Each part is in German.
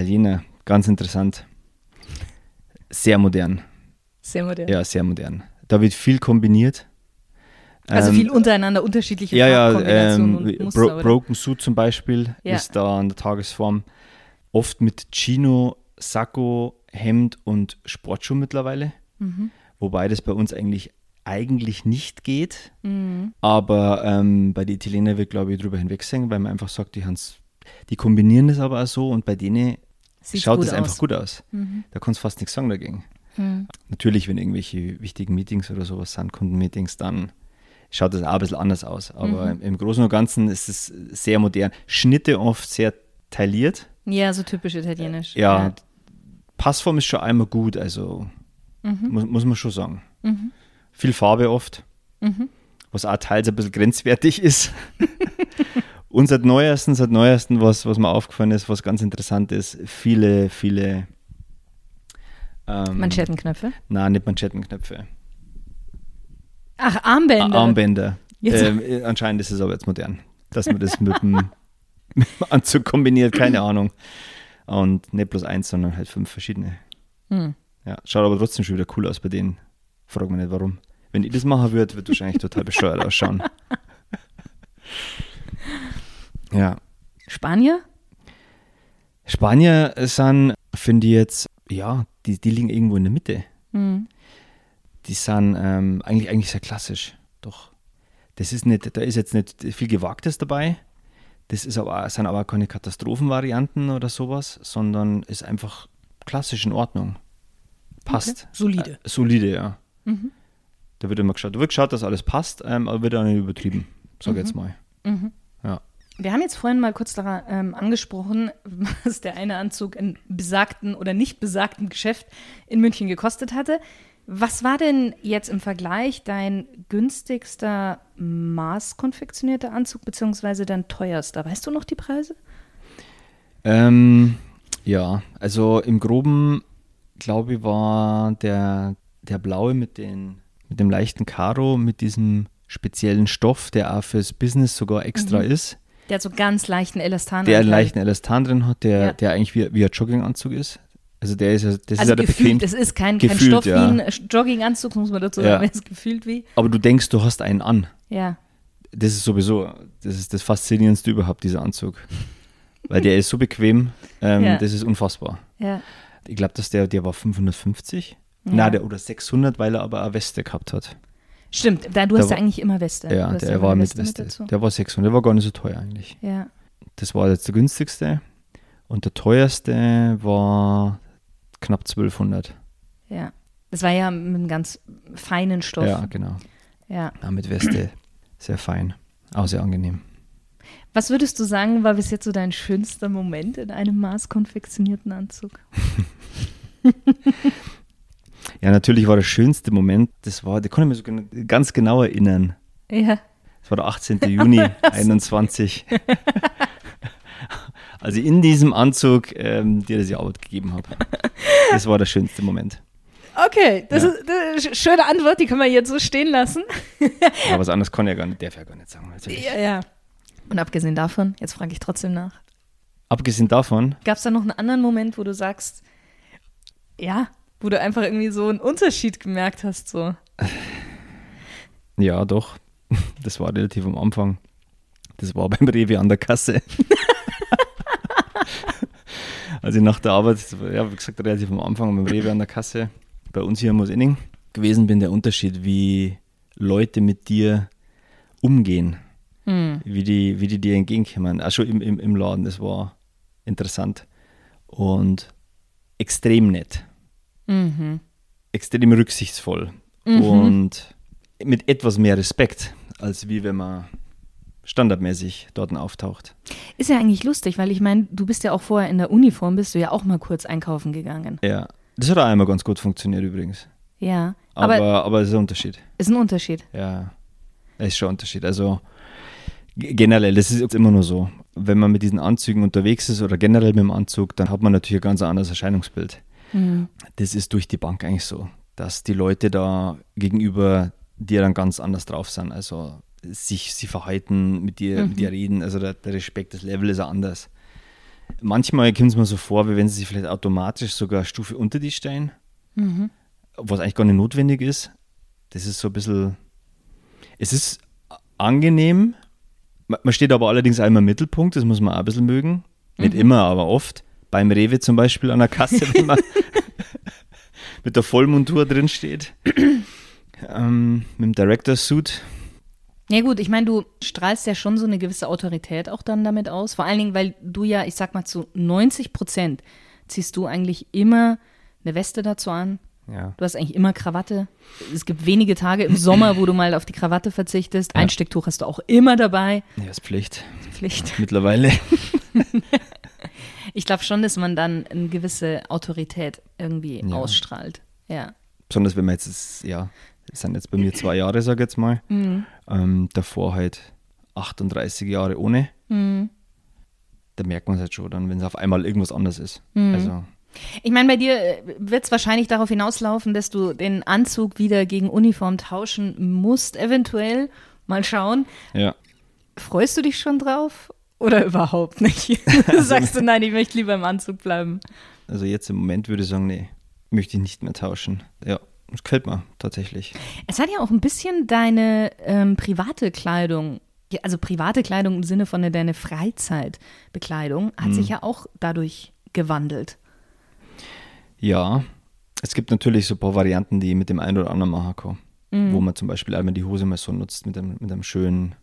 Italiener, ganz interessant. Sehr modern. Sehr modern. Ja, sehr modern. Da wird viel kombiniert. Also Ähm, viel untereinander unterschiedliche Ja, ja, ähm, und Muster, Bro? Broken Suit zum Beispiel Ja. ist da an der Tagesform. Oft mit Chino, Sakko, Hemd und Sportschuh mittlerweile. Mhm. Wobei das bei uns eigentlich, eigentlich nicht geht. Mhm. Aber ähm, bei den Italienern wird, glaube ich, drüber hinwegsehen, weil man einfach sagt, die, haben's- die kombinieren das aber auch so und bei denen Sieht schaut es einfach gut aus. Mhm. Da kannst du fast nichts sagen dagegen. Mhm. Natürlich, wenn irgendwelche wichtigen Meetings oder sowas sind, Kundenmeetings, dann schaut das auch ein bisschen anders aus. Aber Mhm. im Großen und Ganzen ist es sehr modern. Schnitte oft sehr tailliert. Ja, so typisch italienisch. Ja, Passform ist schon einmal gut, also Mhm. muss, muss man schon sagen. Mhm. Viel Farbe oft, Mhm. was auch teils ein bisschen grenzwertig ist. und seit neuesten, seit neuesten, was, was mir aufgefallen ist, was ganz interessant ist, viele, viele ähm, Manschettenknöpfe. Nein, nicht Manschettenknöpfe. Ach, Armbänder. Armbänder. Ähm, äh, anscheinend ist es aber jetzt modern, dass man das mit dem, mit dem Anzug kombiniert, keine Ahnung. Und nicht bloß eins, sondern halt fünf verschiedene. Hm. Ja, schaut aber trotzdem schon wieder cool aus bei denen. Frag mich nicht warum. Wenn ich das machen würde, würde wahrscheinlich total bescheuert ausschauen. Ja. Spanier? Spanier sind, finde ich jetzt, ja, die, die liegen irgendwo in der Mitte. Mhm. die sind ähm, eigentlich, eigentlich sehr klassisch. Doch. Das ist nicht, da ist jetzt nicht viel Gewagtes dabei. Das ist aber, sind aber keine Katastrophenvarianten oder sowas, sondern ist einfach klassisch in Ordnung. Passt. Okay. Solide. Äh, solide, ja. Mhm. Da wird immer geschaut. Da wird geschaut, dass alles passt, ähm, aber wird auch nicht übertrieben, sag ich jetzt mal. Mhm. Wir haben jetzt vorhin mal kurz daran ähm, angesprochen, was der eine Anzug in besagten oder nicht besagten Geschäft in München gekostet hatte. Was war denn jetzt im Vergleich dein günstigster maßkonfektionierter Anzug beziehungsweise dein teuerster? Weißt du noch die Preise? Ähm, ja, also im Groben, glaube ich, war der, der blaue mit, den, mit dem leichten Karo, mit diesem speziellen Stoff, der auch fürs Business sogar extra ist, Der hat so ganz leichten Elastan. der einen leichten Elastan drin hat, der, Ja. der eigentlich wie, wie ein Jogginganzug ist. Also der ist ja, das ist Also ja der bequem. es ist kein, kein Gefühlt, Stoff ja. wie ein Jogginganzug, muss man dazu Ja. sagen, es ist gefühlt wie. Aber du denkst, du hast einen an. Ja. Das ist sowieso, das ist das Faszinierendste überhaupt, dieser Anzug. Weil der ist so bequem, ähm, Ja. das ist unfassbar. Ja. Ich glaube, dass der, der war 550. Ja. Na, der oder 600, weil er aber eine Weste gehabt hat. Stimmt, da, du Da hast ja war- eigentlich immer Weste. Ja, der immer war mit Weste. dazu. der war 600, der war gar nicht so teuer eigentlich. Ja. Das war jetzt der günstigste. Und der teuerste war knapp 1200. Ja. Das war ja mit einem ganz feinen Stoff. Ja, genau. Ja. Ja, mit Weste. Sehr fein. Auch sehr angenehm. Was würdest du sagen, war bis jetzt so dein schönster Moment in einem maßkonfektionierten Anzug? Ja, natürlich war der schönste Moment, das war, da kann ich mich so ganz genau erinnern. Ja. Das war der 18. Juni 21. Also in diesem Anzug ähm, dir das die Arbeit gegeben habe. Das war der schönste Moment. Okay, das, Ja. ist, das ist eine schöne Antwort, die können wir jetzt so stehen lassen. Ja, was anderes kann ja gar nicht, darf ja gar nicht sagen. Natürlich. Ja, ja. Und abgesehen davon, jetzt frage ich trotzdem nach, Abgesehen davon, gab es da noch einen anderen Moment, wo du sagst, ja, wo du einfach irgendwie so einen Unterschied gemerkt hast, so. ja doch, das war relativ am Anfang. Das war beim Rewe an der Kasse. also nach der Arbeit, ja, wie gesagt, relativ am Anfang beim Rewe an der Kasse, bei uns hier in Mosenning gewesen bin, der Unterschied, wie Leute mit dir umgehen, Hm. wie die, wie die dir entgegenkommen. Auch schon im, im, im Laden, das war interessant und extrem nett. Mhm. extrem rücksichtsvoll Mhm. und mit etwas mehr Respekt, als wie wenn man standardmäßig dort auftaucht. Ist ja eigentlich lustig, weil ich meine, du bist ja auch vorher in der Uniform, bist du ja auch mal kurz einkaufen gegangen. Ja, das hat auch einmal ganz gut funktioniert übrigens. Ja, Aber, aber, aber, es ist ein Unterschied. ist ein Unterschied. Ja, es ist schon ein Unterschied. Also generell, das ist jetzt immer nur so. Wenn man mit diesen Anzügen unterwegs ist oder generell mit dem Anzug, dann hat man natürlich ein ganz anderes Erscheinungsbild. Mhm. Das ist durch die Bank eigentlich so, dass die Leute da gegenüber dir dann ganz anders drauf sind. Also sich sie verhalten, mit dir, Mhm. mit dir reden. Also der, der Respekt, das Level ist anders. Manchmal kommt es mir so vor, wie wenn sie sich vielleicht automatisch sogar eine Stufe unter die stellen, was eigentlich gar nicht notwendig ist. Das ist so ein bisschen, es ist angenehm, Ma- man steht aber allerdings immer im Mittelpunkt, das muss man auch ein bisschen mögen. Nicht immer, aber oft. Beim Rewe zum Beispiel an der Kasse, wenn man mit der Vollmontur drin steht. ähm, mit dem Director's Suit. Ja gut, ich meine, du strahlst ja schon so eine gewisse Autorität auch dann damit aus. Vor allen Dingen, weil du ja, ich sag mal, zu 90 Prozent ziehst du eigentlich immer eine Weste dazu an. Ja. Du hast eigentlich immer Krawatte. Es gibt wenige Tage im Sommer, wo du mal auf die Krawatte verzichtest. Ja. Einstecktuch hast du auch immer dabei. Ja, ist Pflicht. Pflicht. Mittlerweile. Ich glaube schon, dass man dann eine gewisse Autorität irgendwie Ja. ausstrahlt. Ja. Besonders wenn man jetzt, ist, ja, das sind jetzt bei mir zwei Jahre, sag ich jetzt mal. Ähm, davor halt 38 Jahre ohne. Da merkt man es halt schon dann, wenn es auf einmal irgendwas anders ist. Also, Ich meine, bei dir wird es wahrscheinlich darauf hinauslaufen, dass du den Anzug wieder gegen Uniform tauschen musst, eventuell. Mal schauen. ja. Freust du dich schon drauf oder überhaupt nicht? Sagst du, nein, ich möchte lieber im Anzug bleiben. Also jetzt im Moment würde ich sagen, nee, möchte ich nicht mehr tauschen. Ja, das gefällt mir tatsächlich. Es hat ja auch ein bisschen deine ähm, private Kleidung, also private Kleidung im Sinne von deine Freizeitbekleidung, hat sich ja auch dadurch gewandelt. Ja, es gibt natürlich so ein paar Varianten, die mit dem einen oder anderen machen kann. Wo man zum Beispiel einmal die Hose mal so nutzt mit einem, mit einem schönen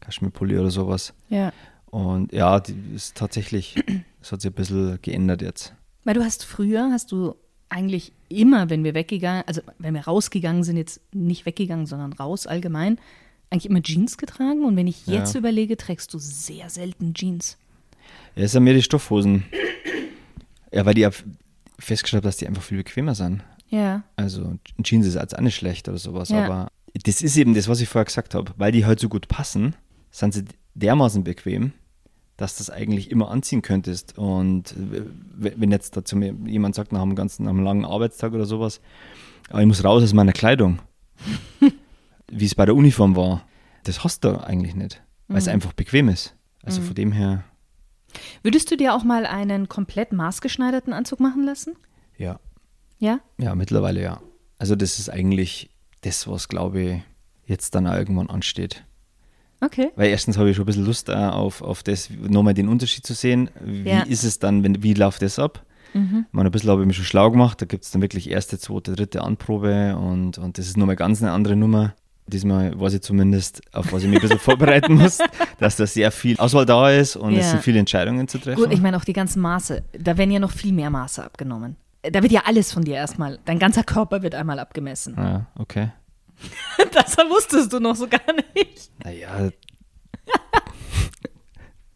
Kaschmirpulli oder sowas. Ja. Und ja, die ist tatsächlich, es hat sich ein bisschen geändert jetzt. Weil du hast früher, hast du eigentlich immer, wenn wir weggegangen, also wenn wir rausgegangen sind, jetzt nicht weggegangen, sondern raus allgemein, eigentlich immer Jeans getragen. Und wenn ich jetzt Ja. überlege, trägst du sehr selten Jeans. Ja, es sind mehr die Stoffhosen. Ja, weil die festgestellt habe, dass die einfach viel bequemer sind. Ja. Also Jeans ist jetzt auch nicht schlecht oder sowas, Ja. aber das ist eben das, was ich vorher gesagt habe. Weil die halt so gut passen, sind sie dermaßen bequem, dass du das eigentlich immer anziehen könntest. Und w- wenn jetzt dazu mir jemand sagt, nach einem ganzen, nach einem langen Arbeitstag oder sowas, aber ich muss raus aus meiner Kleidung, wie es bei der Uniform war, das hast du eigentlich nicht, weil es einfach bequem ist. Also von dem her, Würdest du dir auch mal einen komplett maßgeschneiderten Anzug machen lassen? ja, Ja? Ja, mittlerweile ja. Also das ist eigentlich das, was, glaube ich, jetzt dann irgendwann ansteht. Okay. Weil erstens habe ich schon ein bisschen Lust äh, auf, auf das, nochmal den Unterschied zu sehen. Wie Ja. ist es dann, wenn, wie läuft das ab? Mhm. Ich meine, ein bisschen habe ich mich schon schlau gemacht. Da gibt es dann wirklich erste, zweite, dritte Anprobe und, und das ist nochmal ganz eine andere Nummer. Diesmal weiß ich zumindest, auf was ich mich ein bisschen vorbereiten muss, dass da sehr viel Auswahl da ist und es Ja. sind viele Entscheidungen zu treffen. Gut, ich meine auch die ganzen Maße. Da werden ja noch viel mehr Maße abgenommen. Da wird ja alles von dir erstmal, dein ganzer Körper wird einmal abgemessen. ja, okay. Das wusstest du noch so gar nicht. Naja,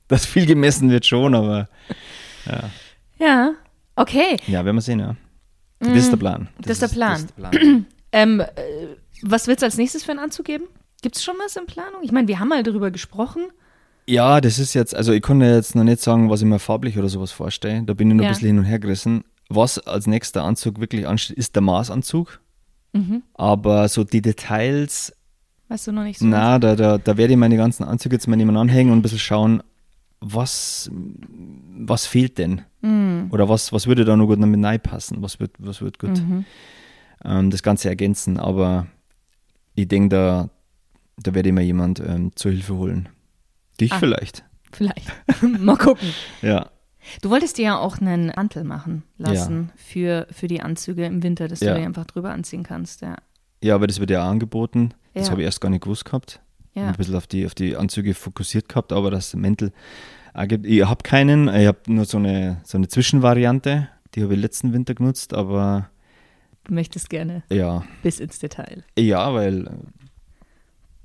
dass viel gemessen wird schon, aber Ja, okay. Ja, werden wir sehen, ja. Das ist der Plan. Mhm. Das ist der Plan. Das ist der Plan. Ähm, äh, was wird es als nächstes für einen Anzug geben? Gibt es schon was in Planung? Ich meine, wir haben mal darüber gesprochen. ja, das ist jetzt, also ich konnte jetzt noch nicht sagen, was ich mir farblich oder sowas vorstelle. Da bin ich noch Ja. ein bisschen hin und her gerissen. Was als nächster Anzug wirklich ansteht, ist der Maßanzug. Mhm. Aber so die Details, Weißt du noch nicht so? na, da, da, da werde ich meine ganzen Anzüge jetzt mal nebeneinander anhängen und ein bisschen schauen, was, was fehlt denn? Mhm. Oder was, was würde da noch gut damit reinpassen? Was wird, was wird gut Mhm. ähm, das Ganze ergänzen? Aber ich denke, da, da werde ich mir jemand ähm, zur Hilfe holen. Dich Ah. vielleicht. Vielleicht. mal gucken. Ja. Du wolltest dir ja auch einen Mantel machen lassen für, für die Anzüge im Winter, dass Ja. du dir einfach drüber anziehen kannst. Ja. Ja, aber das wird ja auch angeboten. Das Ja. habe ich erst gar nicht gewusst gehabt. Ja. Ein bisschen auf die, auf die Anzüge fokussiert gehabt, aber das Mäntel gibt. Ich habe keinen, ich habe nur so eine, so eine Zwischenvariante. Die habe ich letzten Winter genutzt, aber Du möchtest gerne ja, bis ins Detail. ja, weil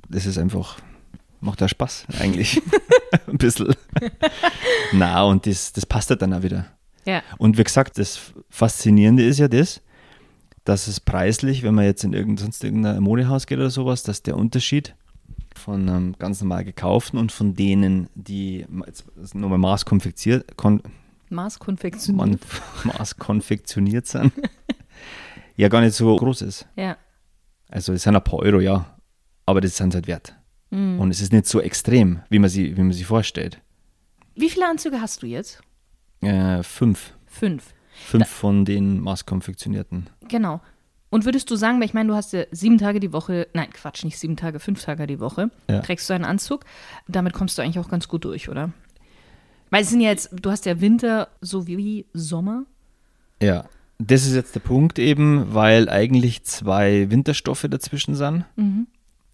das ist einfach, macht ja Spaß eigentlich. Ein bisschen. Na, und das, das passt ja dann auch wieder. Ja. Und wie gesagt, das Faszinierende ist ja das, dass es preislich, wenn man jetzt in irgend, sonst irgendein Modehaus geht oder sowas, dass der Unterschied von einem ganz normal gekauften und von denen, die jetzt nochmal maßkonfektioniert, kon, Maßkonfektioniert. maßkonfektioniert sind, ja gar nicht so groß ist. Ja. Also es sind ein paar Euro, ja, aber das sind halt wert. Mhm. Und es ist nicht so extrem, wie man sie, wie man sie vorstellt. Wie viele Anzüge hast du jetzt? Äh, fünf. Fünf. Fünf von den maßkonfektionierten. Genau. Und würdest du sagen, weil ich meine, du hast ja sieben Tage die Woche, nein, Quatsch, nicht sieben Tage, fünf Tage die Woche, Ja. trägst du einen Anzug. Damit kommst du eigentlich auch ganz gut durch, oder? Weil es sind ja jetzt, du hast ja Winter sowie Sommer. Ja. Das ist jetzt der Punkt eben, weil eigentlich zwei Winterstoffe dazwischen sind. Mhm.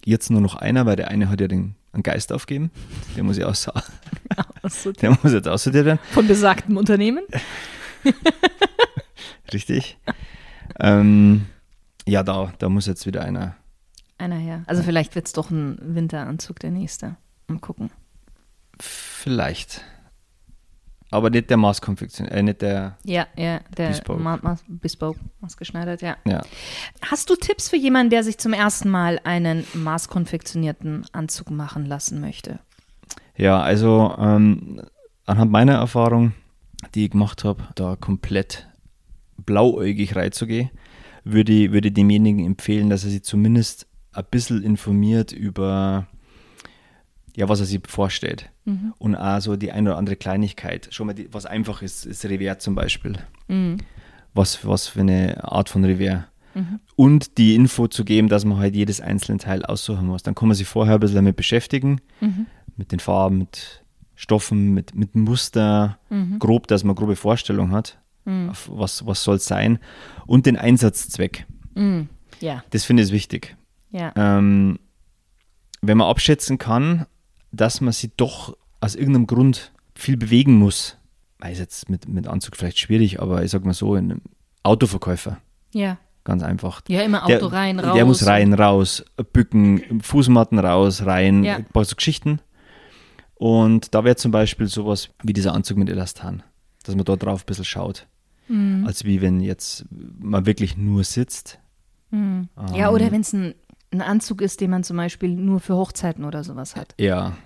Jetzt nur noch einer, weil der eine hat ja den einen Geist aufgeben. Der muss ja aus, Also der muss jetzt aussortiert werden. von besagtem Unternehmen. Richtig. ähm, ja, da, da muss jetzt wieder einer. Einer her. Also vielleicht wird es doch ein Winteranzug der nächste. Mal gucken. Vielleicht. Aber nicht der Maßkonfektion, äh, nicht der. Ja, ja, der Bespoke. Ma Ma Bespoke, maßgeschneidert, ja. Ja. Hast du Tipps für jemanden, der sich zum ersten Mal einen maßkonfektionierten Anzug machen lassen möchte? Ja, also ähm, anhand meiner Erfahrung, die ich gemacht habe, da komplett blauäugig reinzugehen, würde ich, würde ich demjenigen empfehlen, dass er sich zumindest ein bisschen informiert über, ja, was er sich vorstellt. Und auch so die eine oder andere Kleinigkeit. Schon mal, die, was einfach ist, ist Revers zum Beispiel. Was, was für eine Art von Revers. Und die Info zu geben, dass man halt jedes einzelne Teil aussuchen muss. Dann kann man sich vorher ein bisschen damit beschäftigen mit den Farben, mit Stoffen, mit, mit Muster, grob, dass man grobe Vorstellung hat, auf was, was soll es sein und den Einsatzzweck. Ja, Das finde ich wichtig. ja. Ähm, wenn man abschätzen kann, dass man sich doch aus irgendeinem Grund viel bewegen muss, weil es jetzt mit, mit Anzug vielleicht schwierig, aber ich sag mal so, ein Autoverkäufer, Ja. ganz einfach. Ja, immer Auto rein, raus. Der muss rein, raus, bücken, Fußmatten raus, rein, Ja. ein paar so Geschichten. Und da wäre zum Beispiel sowas wie dieser Anzug mit Elastan, dass man dort drauf ein bisschen schaut. Mhm. Als wie wenn jetzt man wirklich nur sitzt. Ja, oder wenn es ein, ein Anzug ist, den man zum Beispiel nur für Hochzeiten oder sowas hat. Ja,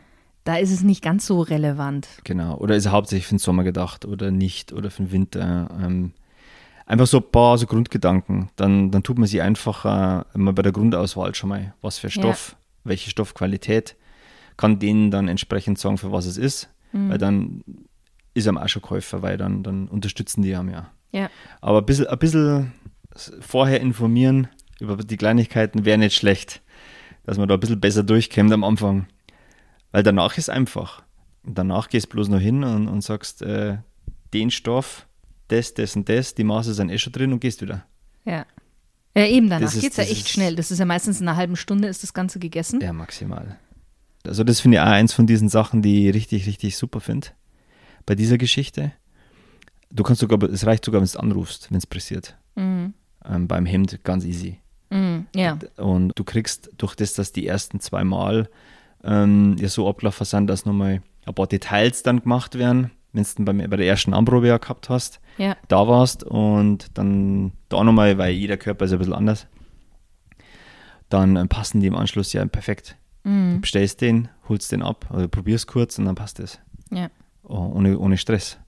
Da ist es nicht ganz so relevant. genau. Oder ist er hauptsächlich für den Sommer gedacht oder nicht oder für den Winter. Ähm, einfach so ein paar so Grundgedanken. Dann, dann tut man sich einfach äh, mal bei der Grundauswahl schon mal, was für Stoff, welche Stoffqualität, kann denen dann entsprechend sagen, für was es ist. Weil dann ist er auch schon Käufer, weil dann, dann unterstützen die haben ja. Ja. Aber ein bisschen, ein bisschen vorher informieren über die Kleinigkeiten wäre nicht schlecht, dass man da ein bisschen besser durchkämmt am Anfang. Weil danach ist einfach. Und danach gehst du bloß noch hin und, und sagst, äh, den Stoff, das, das und das, die Maße sind eh schon drin und gehst wieder. Ja. Ja, eben danach geht es ja echt schnell. Das ist ja meistens in einer halben Stunde ist das Ganze gegessen. Ja, maximal. Also das finde ich auch eins von diesen Sachen, die ich richtig, richtig super finde bei dieser Geschichte. Du kannst sogar, es reicht sogar, wenn du anrufst, wenn es pressiert. Ähm, beim Hemd ganz easy. Mhm. Ja. Und du kriegst durch das, dass die ersten zwei Mal ähm, ja so abgelaufen sind, dass nochmal ein paar Details dann gemacht werden, wenn du bei, bei der ersten Anprobe ja gehabt hast, Ja. da warst und dann da nochmal, weil jeder Körper ist ein bisschen anders, dann äh, passen die im Anschluss ja perfekt. Du bestellst den, holst den ab, oder probierst kurz und dann passt es. Ja. Oh, ohne, ohne Stress.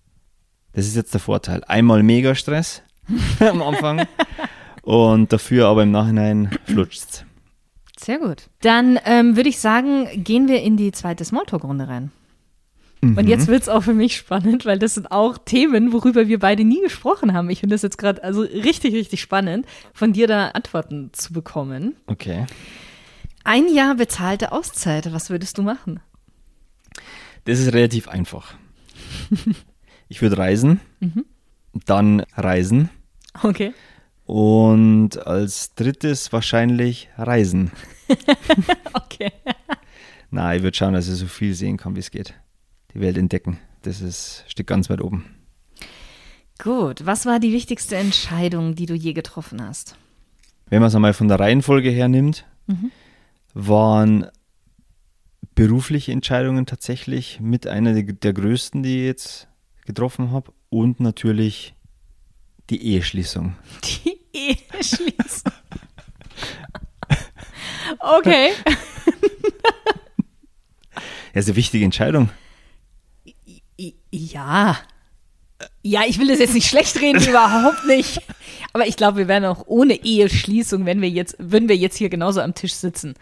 Das ist jetzt der Vorteil. Einmal mega Stress am Anfang und dafür aber im Nachhinein flutscht's. Sehr gut. Dann ähm, würde ich sagen, gehen wir in die zweite Smalltalk-Runde rein. Und jetzt wird es auch für mich spannend, weil das sind auch Themen, worüber wir beide nie gesprochen haben. Ich finde das jetzt gerade also richtig, richtig spannend, von dir da Antworten zu bekommen. Okay. Ein Jahr bezahlte Auszeit, was würdest du machen? Das ist relativ einfach. Ich würde reisen, dann reisen Okay. Und als drittes wahrscheinlich reisen. Okay. Na, ich würde schauen, dass ich so viel sehen kann, wie es geht. Die Welt entdecken. Das ist, steht ganz weit oben. Gut. Was war die wichtigste Entscheidung, die du je getroffen hast? Wenn man es einmal von der Reihenfolge her nimmt, waren berufliche Entscheidungen tatsächlich mit einer der, der größten, die ich jetzt getroffen habe. Und natürlich die Eheschließung. Die Eheschließung. Okay. Ja, ist eine wichtige Entscheidung. Ja. Ja, ich will das jetzt nicht schlecht reden, überhaupt nicht. Aber ich glaube, wir wären auch ohne Eheschließung, wenn wir jetzt, würden wir jetzt hier genauso am Tisch sitzen.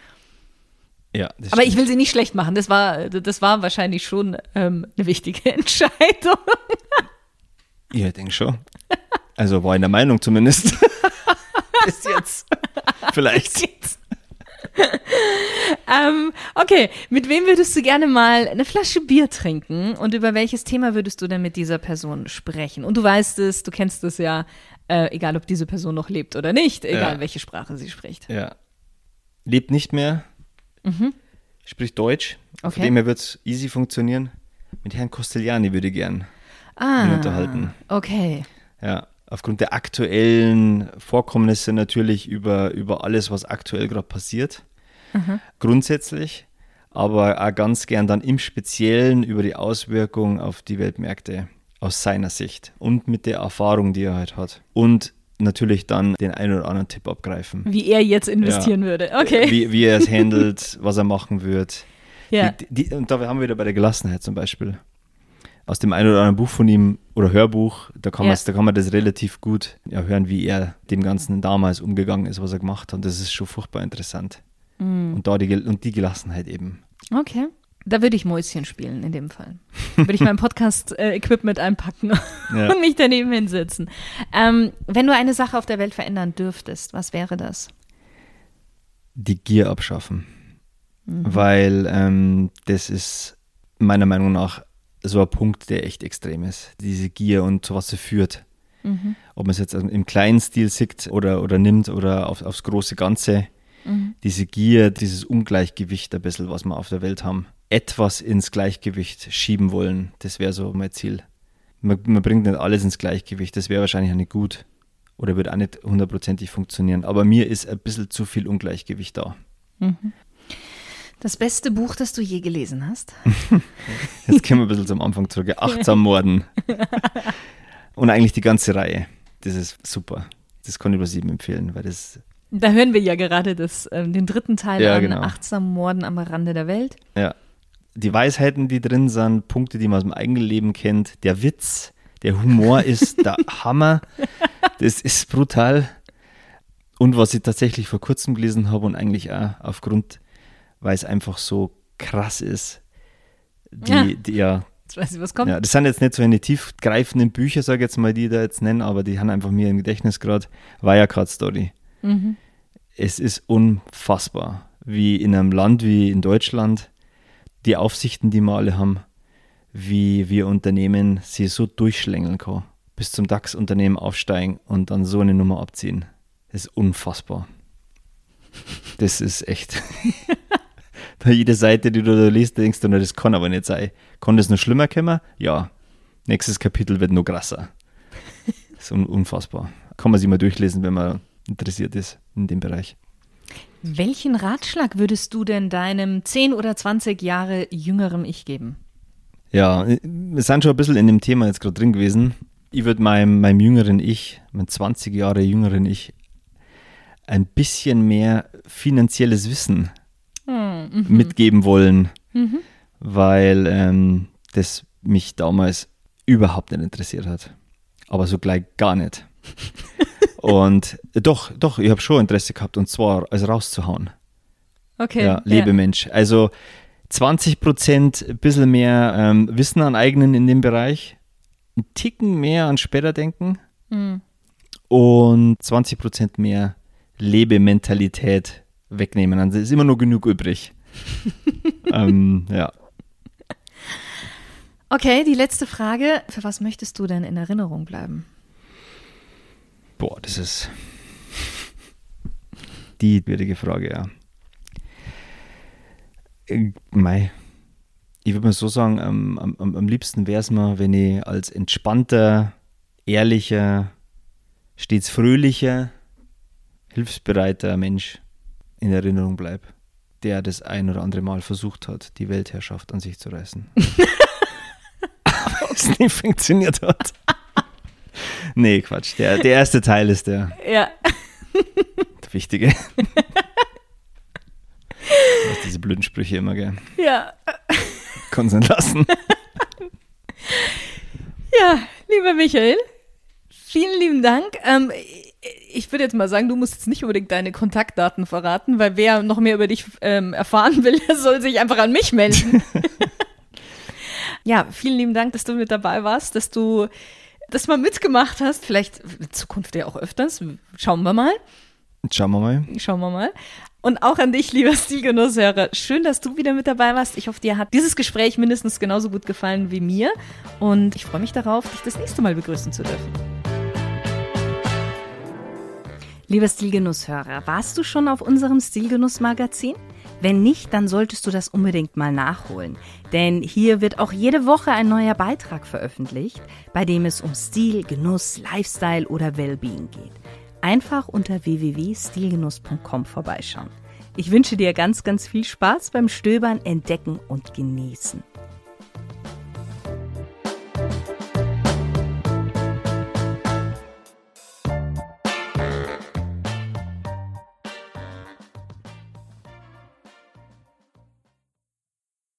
Ja, das Aber ich will sie nicht schlecht machen. Das war, das war wahrscheinlich schon ähm, eine wichtige Entscheidung. Ich denke schon. Also war in der Meinung zumindest. Bis jetzt. Vielleicht. ähm, okay, mit wem würdest du gerne mal eine Flasche Bier trinken und über welches Thema würdest du denn mit dieser Person sprechen? Und du weißt es, du kennst es ja, äh, egal ob diese Person noch lebt oder nicht, egal Ja. welche Sprache sie spricht. Ja. Lebt nicht mehr. Spricht Deutsch. Mhm. Okay. Von dem her wird es easy funktionieren. Mit Herrn Costellani würde ich gern Ah, unterhalten. okay. Ja. Aufgrund der aktuellen Vorkommnisse natürlich über, über alles, was aktuell gerade passiert. Grundsätzlich. Aber auch ganz gern dann im Speziellen über die Auswirkungen auf die Weltmärkte aus seiner Sicht und mit der Erfahrung, die er halt hat. Und natürlich dann den einen oder anderen Tipp abgreifen. Wie er jetzt investieren würde. Okay. Wie, wie er es handelt, was er machen wird. ja. Die, die, und da haben wir wieder bei der Gelassenheit zum Beispiel. Aus dem einen oder anderen Buch von ihm oder Hörbuch, da kann, Ja. da kann man das relativ gut ja, hören, wie er dem Ganzen damals umgegangen ist, was er gemacht hat. Das ist schon furchtbar interessant. Mm. Und, da die, und die Gelassenheit eben. Okay. Da würde ich Mäuschen spielen in dem Fall. Würde ich mein Podcast-Equipment einpacken Ja. und mich daneben hinsetzen. Ähm, wenn du eine Sache auf der Welt verändern dürftest, was wäre das? Die Gier abschaffen. Weil ähm, das ist meiner Meinung nach so ein Punkt, der echt extrem ist. Diese Gier und zu was sie führt. Mhm. ob man es jetzt im kleinen Stil sieht oder, oder nimmt oder auf, aufs große Ganze, diese Gier, dieses Ungleichgewicht ein bisschen, was wir auf der Welt haben, etwas ins Gleichgewicht schieben wollen, das wäre so mein Ziel. Man, man bringt nicht alles ins Gleichgewicht, das wäre wahrscheinlich auch nicht gut oder wird auch nicht hundertprozentig funktionieren, aber mir ist ein bisschen zu viel Ungleichgewicht da. Das beste Buch, das du je gelesen hast? Jetzt kommen wir ein bisschen zum Anfang zurück. Achtsam Morden. Und eigentlich die ganze Reihe. Das ist super. Das kann ich über sieben empfehlen, weil das Da hören wir ja gerade das, ähm, den dritten Teil Ja, an genau. Achtsam Morden am Rande der Welt. Ja. Die Weisheiten, die drin sind, Punkte, die man aus dem eigenen Leben kennt, der Witz, der Humor ist der Hammer. Das ist brutal. Und was ich tatsächlich vor kurzem gelesen habe und eigentlich auch aufgrund, weil es einfach so krass ist, die, Ja. die ja, Jetzt weiß ich, was kommt. ja, das sind jetzt nicht so eine tiefgreifenden Bücher, sage ich jetzt mal, die ich da jetzt nennen, aber die haben einfach mir im Gedächtnis gerade Wirecard Story. Mhm. Es ist unfassbar, wie in einem Land wie in Deutschland die Aufsichten, die wir alle haben, wie wir Unternehmen sie so durchschlängeln kann, bis zum DAX-Unternehmen aufsteigen und dann so eine Nummer abziehen. Das ist unfassbar. Das ist echt. da jede Seite, die du da liest, denkst du, na, das kann aber nicht sein. Kann das noch schlimmer kommen? Ja. Nächstes Kapitel wird noch krasser. Das ist un unfassbar. Kann man sich mal durchlesen, wenn man interessiert ist in dem Bereich. Welchen Ratschlag würdest du denn deinem 10 oder 20 Jahre jüngerem Ich geben? Ja, wir sind schon ein bisschen in dem Thema jetzt gerade drin gewesen. Ich würde meinem, meinem jüngeren Ich, meinem 20 Jahre jüngeren Ich, ein bisschen mehr finanzielles Wissen mitgeben wollen, weil ähm, das mich damals überhaupt nicht interessiert hat. Aber so gleich gar nicht. Und äh, doch, doch, ich habe schon Interesse gehabt und zwar also rauszuhauen. Okay. Ja, Lebemensch. Also 20 Prozent ein bisschen mehr ähm, Wissen aneignen in dem Bereich, ein Ticken mehr an später denken Mhm. und 20 Prozent mehr Lebementalität wegnehmen. Also ist immer nur genug übrig. ähm, ja. Okay, die letzte Frage. Für was möchtest du denn in Erinnerung bleiben? Boah, das ist die schwierige Frage, ja. Äh, Mei. Ich würde mal so sagen, ähm, am, am, am liebsten wäre es mir, wenn ich als entspannter, ehrlicher, stets fröhlicher, hilfsbereiter Mensch in Erinnerung bleibe, der das ein oder andere Mal versucht hat, die Weltherrschaft an sich zu reißen. Aber es nie funktioniert hat. Nee, Quatsch. Der, der erste Teil ist der, Ja. der wichtige. Du hast diese blöden Sprüche immer, gell? Ja. Kannst nicht lassen. Ja, lieber Michael, vielen lieben Dank. Ähm, ich würde jetzt mal sagen, du musst jetzt nicht unbedingt deine Kontaktdaten verraten, weil wer noch mehr über dich ähm, erfahren will, der soll sich einfach an mich melden. ja, vielen lieben Dank, dass du mit dabei warst, dass du das mal mitgemacht hast. Vielleicht in Zukunft ja auch öfters. Schauen wir mal. Schauen wir mal. Schauen wir mal. Und auch an dich, lieber Stilgenusshörer. Schön, dass du wieder mit dabei warst. Ich hoffe, dir hat dieses Gespräch mindestens genauso gut gefallen wie mir. Und ich freue mich darauf, dich das nächste Mal begrüßen zu dürfen. Lieber Stilgenusshörer, warst du schon auf unserem Stilgenuss-Magazin? Wenn nicht, dann solltest du das unbedingt mal nachholen. Denn hier wird auch jede Woche ein neuer Beitrag veröffentlicht, bei dem es um Stil, Genuss, Lifestyle oder Wellbeing geht. Einfach unter www.stilgenuss.com vorbeischauen. Ich wünsche dir ganz, ganz viel Spaß beim Stöbern, Entdecken und Genießen.